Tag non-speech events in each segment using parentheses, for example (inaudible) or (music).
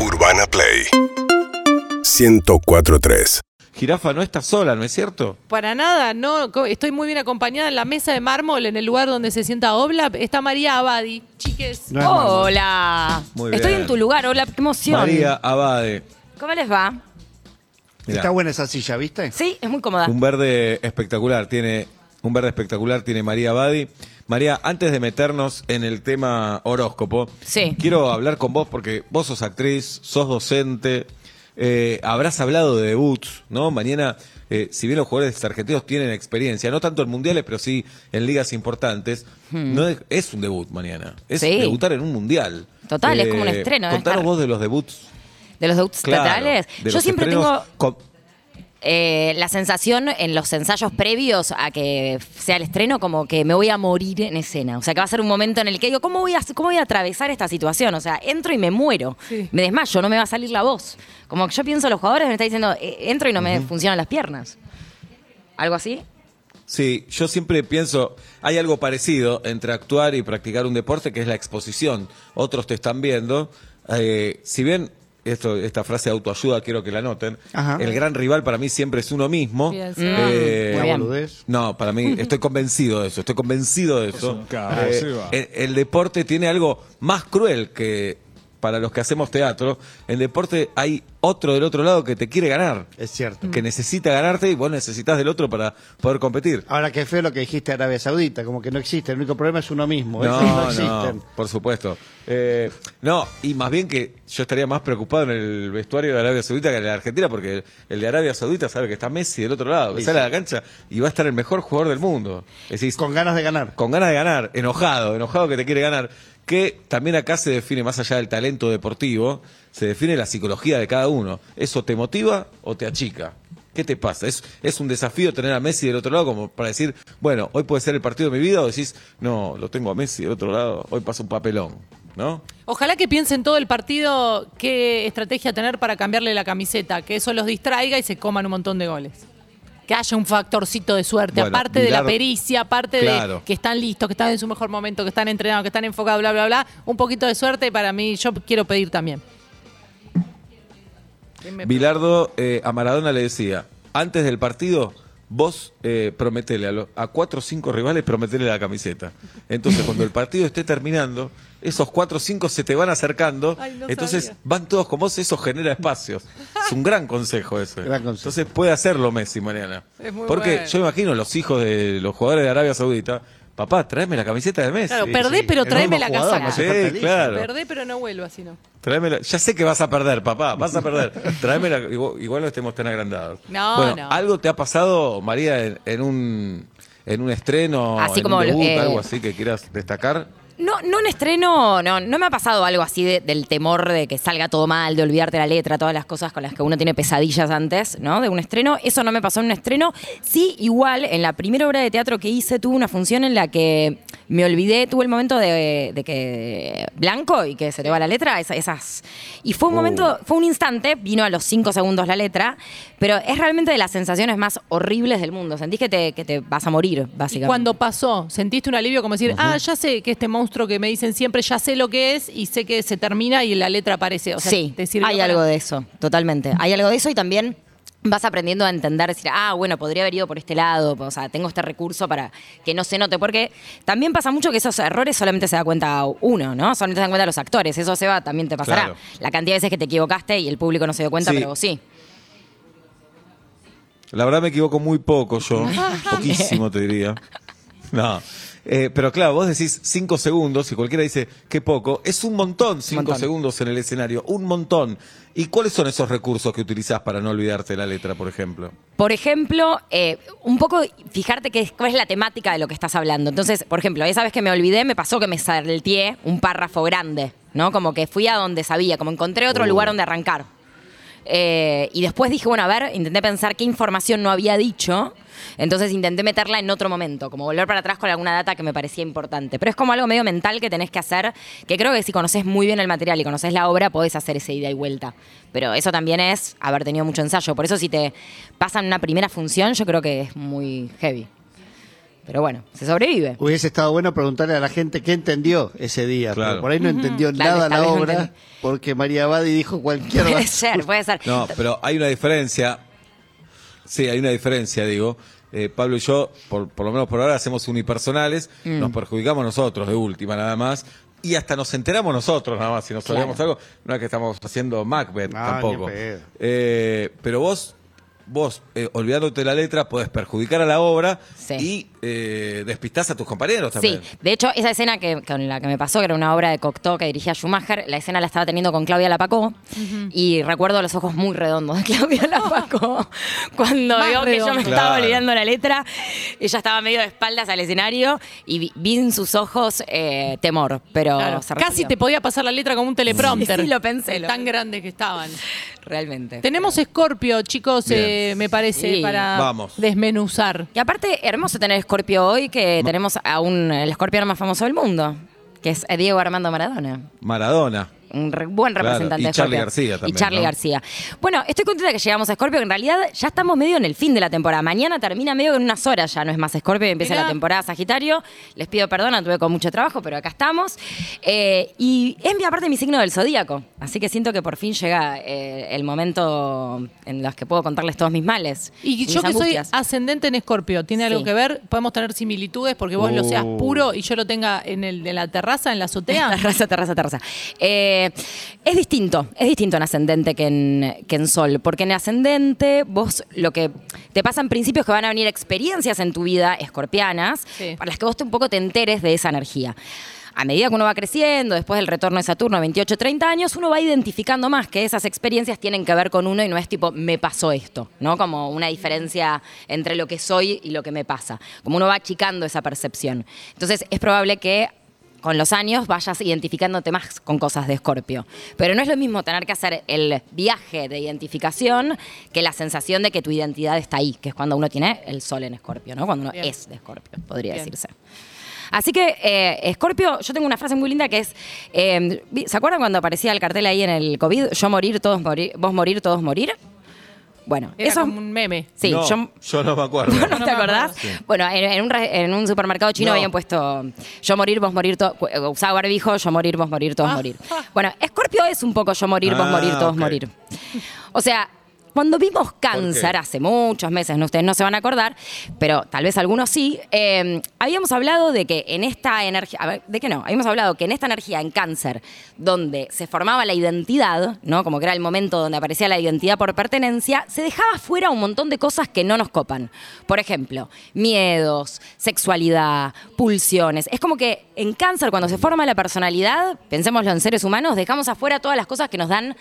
Urbana Play 1043 Jirafa no está sola, ¿no es cierto? Para nada, no, co- estoy muy bien acompañada en la mesa de mármol, en el lugar donde se sienta Obla, está María Abadi. Chiques, No es mármol. Hola. Muy Estoy bien. en tu lugar. Hola, qué emoción. María Abade. ¿Cómo les va? Mirá, Está buena esa silla, ¿viste? Sí, es muy cómoda. un verde espectacular tiene un verde espectacular tiene María Abadi. María, antes de meternos en el tema horóscopo, Sí. quiero hablar con vos porque vos sos actriz, sos docente, eh, habrás hablado de debuts, ¿no? Mañana, eh, si bien los jugadores argentinos tienen experiencia, no tanto en mundiales, pero sí en ligas importantes, no es, es un debut mañana, es Hmm. Sí. debutar en un mundial. Eh, Total, es como un estreno, es Contanos vos de los debuts. De los debuts Claro, totales. de Yo los siempre tengo con- eh, la sensación en los ensayos previos a que sea el estreno como que me voy a morir en escena. O sea, que va a ser un momento en el que digo, ¿cómo voy a, cómo voy a atravesar esta situación? O sea, entro y me muero. Sí. Me desmayo, no me va a salir la voz. Como que yo pienso, los jugadores me están diciendo, eh, entro y no me funcionan las piernas. ¿Algo así? Sí, yo siempre pienso, hay algo parecido entre actuar y practicar un deporte que es la exposición. Otros te están viendo. Eh, si bien esto, esta frase de autoayuda quiero que la noten, Ajá. el gran rival para mí siempre es uno mismo. Bien, sí. Eh, Muy Una bien. boludez. no, para mí, estoy convencido de eso, estoy convencido de eso. Eh, sí va. el, el deporte tiene algo más cruel que para los que hacemos teatro. En deporte hay otro del otro lado que te quiere ganar, Es cierto. que necesita ganarte y vos necesitas del otro para poder competir. Ahora qué feo lo que dijiste de Arabia Saudita, como que no existe, el único problema es uno mismo, No, no no, existen. por supuesto. Eh, no, y más bien que yo estaría más preocupado en el vestuario de Arabia Saudita que en el de Argentina, porque el de Arabia Saudita sabe que está Messi del otro lado, que Sí, sale a la cancha y va a estar el mejor jugador del mundo. Es decir, Con ganas de ganar. con ganas de ganar, enojado, enojado que te quiere ganar, que también acá se define más allá del talento deportivo, se define la psicología de cada uno. ¿Eso te motiva o te achica? ¿Qué te pasa? ¿Es, es un desafío tener a Messi del otro lado como para decir, bueno, hoy puede ser el partido de mi vida o decís, no, lo tengo a Messi del otro lado, hoy pasa un papelón, ¿no? Ojalá que piensen todo el partido qué estrategia tener para cambiarle la camiseta, que eso los distraiga y se coman un montón de goles. Que haya un factorcito de suerte, Bueno, aparte de la pericia, aparte Claro. de que están listos, que están en su mejor momento, que están entrenados, que están enfocados, bla, bla, bla. Un poquito de suerte para mí, yo quiero pedir también. ¿Quién me- Bilardo eh, a Maradona le decía, antes del partido, vos eh, prometele a, lo- a cuatro o cinco rivales, prometele la camiseta. Entonces, cuando el partido esté terminando, esos cuatro o cinco se te van acercando, Ay, no entonces sabía. van todos con vos, eso genera espacios. (laughs) Es un gran consejo ese. Gran consejo. Entonces puede hacerlo Messi. Es muy Porque bueno. yo imagino los hijos de los jugadores de Arabia Saudita, papá, tráeme la camiseta de Messi. Claro, perdé, pero tráeme la casaca. Sí, claro. Perdé, pero no vuelvo así, ¿no? Tráemela. Ya sé que vas a perder, papá, vas a perder. (laughs) Tráemela, igual, igual no estemos tan agrandados. No, bueno, no. ¿algo te ha pasado, María, en, en un en un estreno, Así en como, un debut, eh, algo así que quieras destacar? No, no en estreno, no, no me ha pasado algo así de- del temor de que salga todo mal, de olvidarte la letra, todas las cosas con las que uno tiene pesadillas antes, ¿no? De un estreno. Eso no me pasó en un estreno. Sí, igual, en la primera obra de teatro que hice, tuve una función en la que me olvidé, tuve el momento de, de que blanco y que se te va la letra, esa- esas. Y fue un momento, fue un instante, vino a los cinco segundos la letra, pero es realmente de las sensaciones más horribles del mundo. Sentís que te, que te vas a morir, Y básicamente. cuando pasó, ¿sentiste un alivio como decir, ah, ya sé que este monstruo que me dicen siempre, ya sé lo que es y sé que se termina y la letra aparece? O sea, sí, te hay para- algo de eso, totalmente. Hay algo de eso y también vas aprendiendo a entender, decir, ah, bueno, podría haber ido por este lado, o sea, tengo este recurso para que no se note, porque también pasa mucho que esos errores solamente se da cuenta uno, ¿no? Solamente se dan cuenta los actores, eso se va, también te pasará. Claro. La cantidad de veces que te equivocaste y el público no se dio cuenta, Sí. pero vos sí. La verdad me equivoco muy poco yo, (laughs) poquísimo te diría. No. Eh, pero claro, vos decís cinco segundos y cualquiera dice qué poco. Es un montón cinco montón. segundos en el escenario, un montón. ¿Y cuáles son esos recursos que utilizás para no olvidarte la letra, por ejemplo? Por ejemplo, eh, un poco fijarte que es, cuál es la temática de lo que estás hablando. Entonces, por ejemplo, esa vez que me olvidé, me pasó que me salteé un párrafo grande, ¿no? Como que fui a donde sabía, como encontré otro Uh. lugar donde arrancar. Eh, y después dije, bueno, a ver, intenté pensar qué información no había dicho. Entonces intenté meterla en otro momento, como volver para atrás con alguna data que me parecía importante. Pero es como algo medio mental que tenés que hacer, que creo que si conoces muy bien el material y conoces la obra, podés hacer esa ida y vuelta. Pero eso también es haber tenido mucho ensayo. Por eso si te pasan una primera función, yo creo que es muy heavy. Pero bueno, se sobrevive. Hubiese estado bueno preguntarle a la gente qué entendió ese día. Claro. pero por ahí no entendió nada la no obra porque María Abadi dijo cualquier (laughs) Puede ser, puede ser. No, pero hay una diferencia. Sí, hay una diferencia, digo. Eh, Pablo y yo, por, por lo menos por ahora, hacemos unipersonales, Mm. nos perjudicamos nosotros de última nada más, y hasta nos enteramos nosotros nada más, si nos Claro. algo, no es que estamos haciendo Macbeth No, tampoco. Eh, pero vos, vos, eh, olvidándote la letra, podés perjudicar a la obra Sí. y eh, despistás a tus compañeros también. Sí, de hecho, esa escena que, con la que me pasó, que era una obra de Cocteau que dirigía Schumacher, la escena la estaba teniendo con Claudia Lapacó y recuerdo los ojos muy redondos de (laughs) Claudia Lapacó (laughs) cuando Más vio que yo me estaba olvidando la letra. Ella estaba medio de espaldas al escenario y vi, vi en sus ojos eh, temor, pero Claro, se Casi te podía pasar la letra como un teleprompter. Sí, sí, lo pensé, lo tan pensé. grandes que estaban. Realmente. Tenemos Scorpio, chicos. Eh, me parece, Sí. para Vamos. desmenuzar. Y aparte, hermoso tener Scorpio hoy, que tenemos a un, el escorpiano más famoso del mundo, que es Diego Armando Maradona. Maradona. Un re- buen Claro, representante y de Charly Scorpio. García también, Y Charlie ¿no? García. Bueno, estoy contenta que llegamos a Scorpio, que en realidad ya estamos medio en el fin de la temporada. Mañana termina medio en unas horas, ya no es más Scorpio y empieza Mirá. la temporada Sagitario. Les pido perdón, tuve con mucho trabajo, pero acá estamos. Eh, y es mi aparte mi signo del zodíaco, así que siento que por fin llega eh, el momento en los que puedo contarles todos mis males. Y yo que soy ascendente en Escorpio, ¿tiene algo que ver? ¿Podemos tener similitudes porque vos lo seas Oh. puro y yo lo tenga en el de la terraza, en la azotea? (laughs) Terraza, terraza, terraza. Eh, es distinto, es distinto en ascendente que en, que en sol, porque en ascendente vos lo que te pasa en principio es que van a venir experiencias en tu vida escorpianas Sí. para las que vos un poco te enteres de esa energía. A medida que uno va creciendo, después del retorno de Saturno, 28, 30 años, uno va identificando más que esas experiencias tienen que ver con uno y no es tipo, me pasó esto, ¿no? Como una diferencia entre lo que soy y lo que me pasa. Como uno va achicando esa percepción. Entonces, es probable que con los años vayas identificándote más con cosas de Escorpio. Pero no es lo mismo tener que hacer el viaje de identificación que la sensación de que tu identidad está ahí, que es cuando uno tiene el sol en Escorpio, ¿no? Cuando uno Bien. es de Escorpio, podría Bien. decirse. Así que, eh, Escorpio, yo tengo una frase muy linda que es, eh, ¿se acuerdan cuando aparecía el cartel ahí en el COVID? Yo morir, todos morir, vos morir, todos morir. Bueno, Era eso... como un meme. Sí, No, yo... yo no me acuerdo. ¿No (laughs) No te me acordás? acuerdo. Bueno, en, en un, re- en un supermercado chino No. habían puesto yo morir, vos morir, to- eh, usaba barbijo, yo morir, vos morir, todos Ah. morir. Bueno, Scorpio es un poco yo morir, vos Ah, morir, todos ok. morir. O sea, cuando vimos cáncer hace muchos meses, no, ustedes no se van a acordar, pero tal vez algunos sí, eh, habíamos hablado de que en esta energía, ¿de qué no? Habíamos hablado que en esta energía, en cáncer, donde se formaba la identidad, ¿no? Como que era el momento donde aparecía la identidad por pertenencia, se dejaba fuera un montón de cosas que no nos copan. Por ejemplo, miedos, sexualidad, pulsiones. Es como que en cáncer, cuando se forma la personalidad, pensémoslo en seres humanos, dejamos afuera todas las cosas que nos dan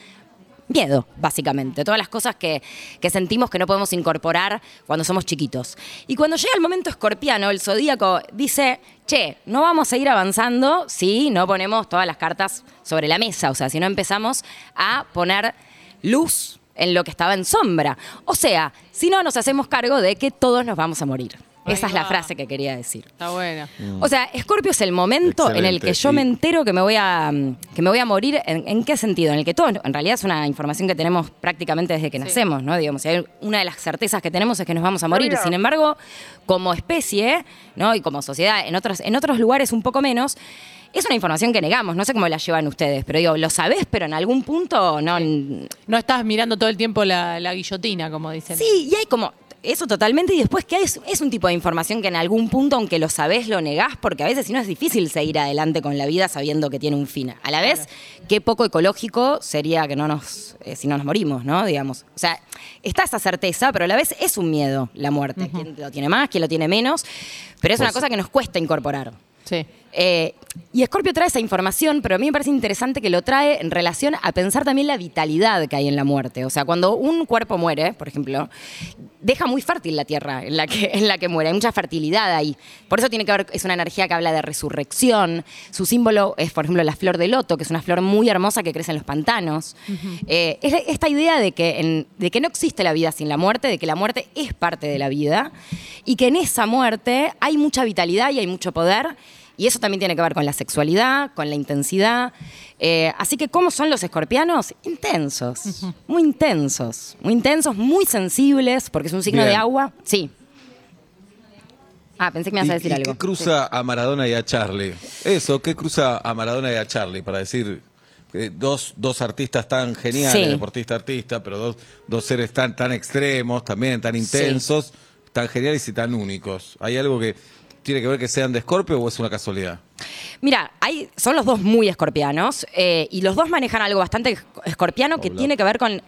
miedo, básicamente. Todas las cosas que, que sentimos que no podemos incorporar cuando somos chiquitos. Y cuando llega el momento escorpiano, el zodíaco dice, che, no vamos a ir avanzando si no ponemos todas las cartas sobre la mesa. O sea, si no empezamos a poner luz en lo que estaba en sombra. O sea, si no nos hacemos cargo de que todos nos vamos a morir. Esa es la frase que quería decir. Está buena. O sea, Scorpio es el momento en el que yo me entero que me voy a mm, que me voy a morir. ¿En, en qué sentido? En el que todo, en realidad es una información que tenemos prácticamente desde que nacemos, ¿no? Digamos, hay una de las certezas que tenemos es que nos vamos a morir. Sin embargo, como especie, ¿no? Y como sociedad, en otros, en otros lugares un poco menos. Es una información que negamos, no sé cómo la llevan ustedes, pero digo, lo sabés, pero en algún punto no, No estás mirando todo el tiempo la, la guillotina, como dicen. Sí, y hay como eso totalmente, y después que es, es un tipo de información que en algún punto, aunque lo sabés, lo negás, porque a veces si no es difícil seguir adelante con la vida sabiendo que tiene un fin. A la vez, qué poco ecológico sería que no nos, eh, si no nos morimos, ¿no? Digamos. O sea, está esa certeza, pero a la vez es un miedo la muerte. Quién lo tiene más, quién lo tiene menos, pero es una Pues- cosa que nos cuesta incorporar. Sí. Eh, y Scorpio trae esa información, pero a mí me parece interesante que lo trae en relación a pensar también la vitalidad que hay en la muerte. O sea, cuando un cuerpo muere, por ejemplo, deja muy fértil la tierra en la que, (laughs) en la que muere. Hay mucha fertilidad ahí. Por eso tiene que ver, es una energía que habla de resurrección. Su símbolo es, por ejemplo, la flor de loto, que es una flor muy hermosa que crece en los pantanos. Eh, es esta idea de que, en- de que no existe la vida sin la muerte, de que la muerte es parte de la vida y que en esa muerte hay mucha vitalidad y hay mucho poder. Y eso también tiene que ver con la sexualidad, con la intensidad. Eh, así que, ¿cómo son los escorpianos? Intensos, muy intensos, muy intensos, muy sensibles, porque es un signo Bien. de agua. Sí. Ah, pensé que me ibas a ¿Y- decir y algo. ¿Qué cruza a Maradona y a Charlie? Eso, ¿qué cruza a Maradona y a Charlie? Para decir, eh, dos, dos artistas tan geniales, Sí. deportista artista, pero dos, dos seres tan, tan extremos, también tan intensos, tan geniales y tan únicos. ¿Hay algo que tiene que ver que sean de Scorpio o es una casualidad? Mira, hay, son los dos muy escorpianos eh, y los dos manejan algo bastante esc- escorpiano que tiene que ver con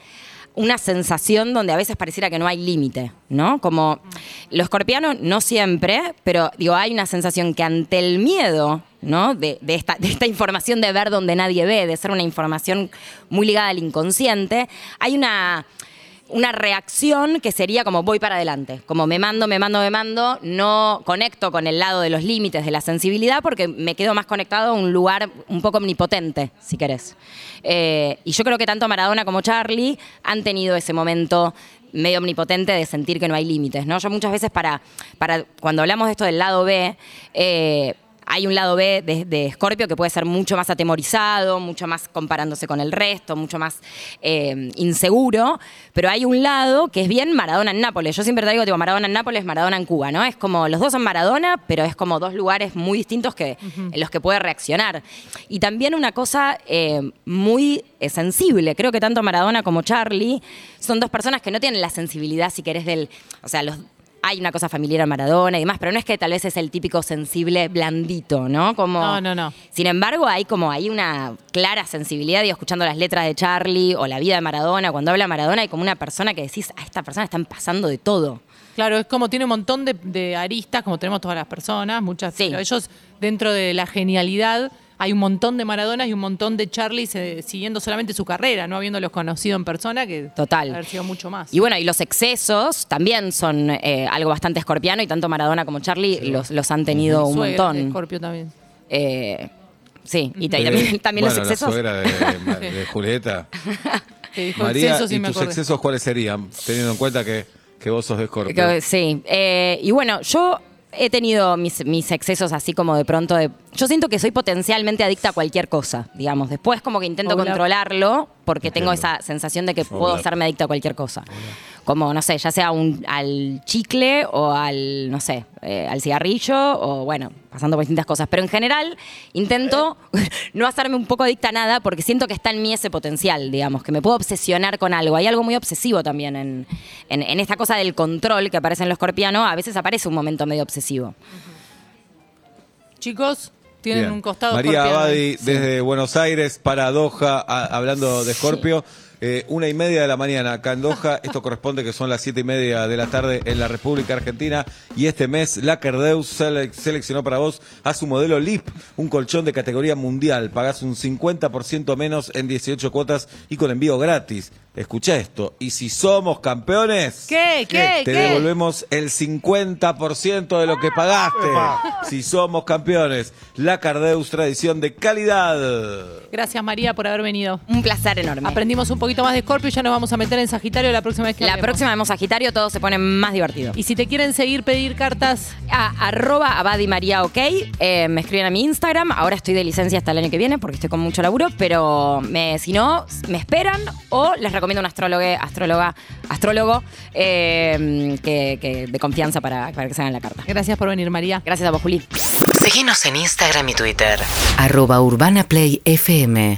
una sensación donde a veces pareciera que no hay límite, ¿no? Como lo escorpiano no siempre, pero digo, hay una sensación que ante el miedo, ¿no? De, de esta, de esta información de ver donde nadie ve, de ser una información muy ligada al inconsciente, hay una una reacción que sería como voy para adelante, como me mando, me mando, me mando, no conecto con el lado de los límites de la sensibilidad porque me quedo más conectado a un lugar un poco omnipotente, si querés. Eh, y yo creo que tanto Maradona como Charlie han tenido ese momento medio omnipotente de sentir que no hay límites, ¿no? Yo muchas veces para, para cuando hablamos de esto del lado B, eh, hay un lado B de, de Scorpio que puede ser mucho más atemorizado, mucho más comparándose con el resto, mucho más eh, inseguro, pero hay un lado que es bien Maradona en Nápoles. Yo siempre te digo, digo, Maradona en Nápoles, Maradona en Cuba, ¿no? Es como, los dos son Maradona, pero es como dos lugares muy distintos que, en los que puede reaccionar. Y también una cosa eh, muy eh, sensible, creo que tanto Maradona como Charlie son dos personas que no tienen la sensibilidad, si querés, del... O sea, los hay una cosa familiar a Maradona y demás, pero no es que tal vez es el típico sensible blandito, ¿no? Como, No, no, no. Sin embargo, hay como hay una clara sensibilidad, digo, escuchando las letras de Charlie o la vida de Maradona, cuando habla Maradona hay como una persona que decís, a esta persona están pasando de todo. Claro, es como tiene un montón de, de aristas, como tenemos todas las personas, muchas, Sí. pero ellos, dentro de la genialidad, hay un montón de Maradonas y un montón de Charlie se- siguiendo solamente su carrera, no habiéndolos conocido en persona, que Total. haber sido mucho más. Y bueno, y los excesos también son eh, algo bastante escorpiano y tanto Maradona como Charlie los, los han tenido un Suegra de montón. Scorpio también. Eh, sí, y, ta- y Eh, también, (laughs) también bueno, los la excesos. suegra de, (laughs) de Julieta. (laughs) Dijo María, excesos y ¿y me tus acordé. excesos cuáles serían? Teniendo en cuenta que, que vos sos de Scorpio. Que- Sí, eh, y bueno, yo he tenido mis, mis excesos así como de pronto de... Yo siento que soy potencialmente adicta a cualquier cosa, digamos. Después como que intento Hola. controlarlo porque tengo esa sensación de que puedo Hola. hacerme adicta a cualquier cosa. Como, no sé, ya sea un, al chicle o al, no sé, eh, al cigarrillo o bueno, pasando por distintas cosas. Pero en general intento (laughs) no hacerme un poco adicta a nada porque siento que está en mí ese potencial, digamos, que me puedo obsesionar con algo. Hay algo muy obsesivo también en, en, en esta cosa del control que aparece en lo escorpiano. A veces aparece un momento medio obsesivo. Chicos, tienen Bien. un costado María escorpiano. Abadi, desde Buenos Aires para Doha, a- hablando de Scorpio. Eh, una y media de la mañana acá en Doha. (laughs) Esto corresponde que son las siete y media de la tarde en la República Argentina. Y este mes, la Cardeus sele- seleccionó para vos a su modelo LIP, un colchón de categoría mundial. Pagás un 50% menos en 18 cuotas y con envío gratis. Escucha esto. Y si somos campeones. ¿Qué? ¿Qué? Te ¿Qué? devolvemos el 50% de lo que pagaste. Si somos campeones. La Cardeus tradición de calidad. Gracias María por haber venido. Un placer enorme. Aprendimos un poquito más de Scorpio y ya nos vamos a meter en Sagitario la próxima vez que La hablemos. próxima vemos Sagitario, todo se pone más divertido. Y si te quieren seguir, pedir cartas, a arroba Abadi María OK. Eh, me escriben a mi Instagram. Ahora estoy de licencia hasta el año que viene porque estoy con mucho laburo, pero me, si no, me esperan o les recomiendo un astrólogo, astróloga, astrólogo eh, que, que- de confianza para, para que se hagan la carta. gracias por venir María. Gracias a vos, Juli. Síguenos en Instagram y Twitter. Arroba Urbana Play FM.